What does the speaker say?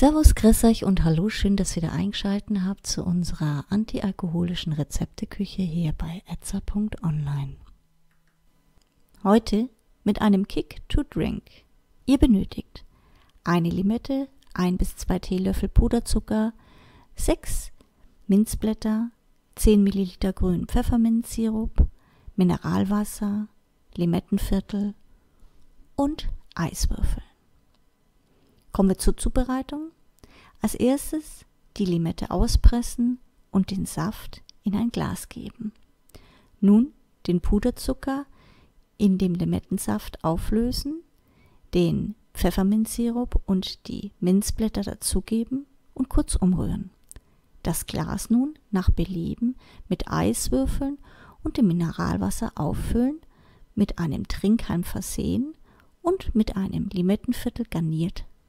Servus, grüß euch und hallo, schön, dass ihr wieder eingeschalten habt zu unserer antialkoholischen Rezepteküche hier bei etza.online. Heute mit einem Kick to Drink. Ihr benötigt eine Limette, ein bis zwei Teelöffel Puderzucker, sechs Minzblätter, 10 Milliliter grünen Pfefferminzsirup, Mineralwasser, Limettenviertel und Eiswürfel. Kommen wir zur Zubereitung. Als erstes die Limette auspressen und den Saft in ein Glas geben. Nun den Puderzucker in dem Limettensaft auflösen, den Pfefferminzsirup und die Minzblätter dazugeben und kurz umrühren. Das Glas nun nach Belieben mit Eiswürfeln und dem Mineralwasser auffüllen, mit einem Trinkhalm versehen und mit einem Limettenviertel garniert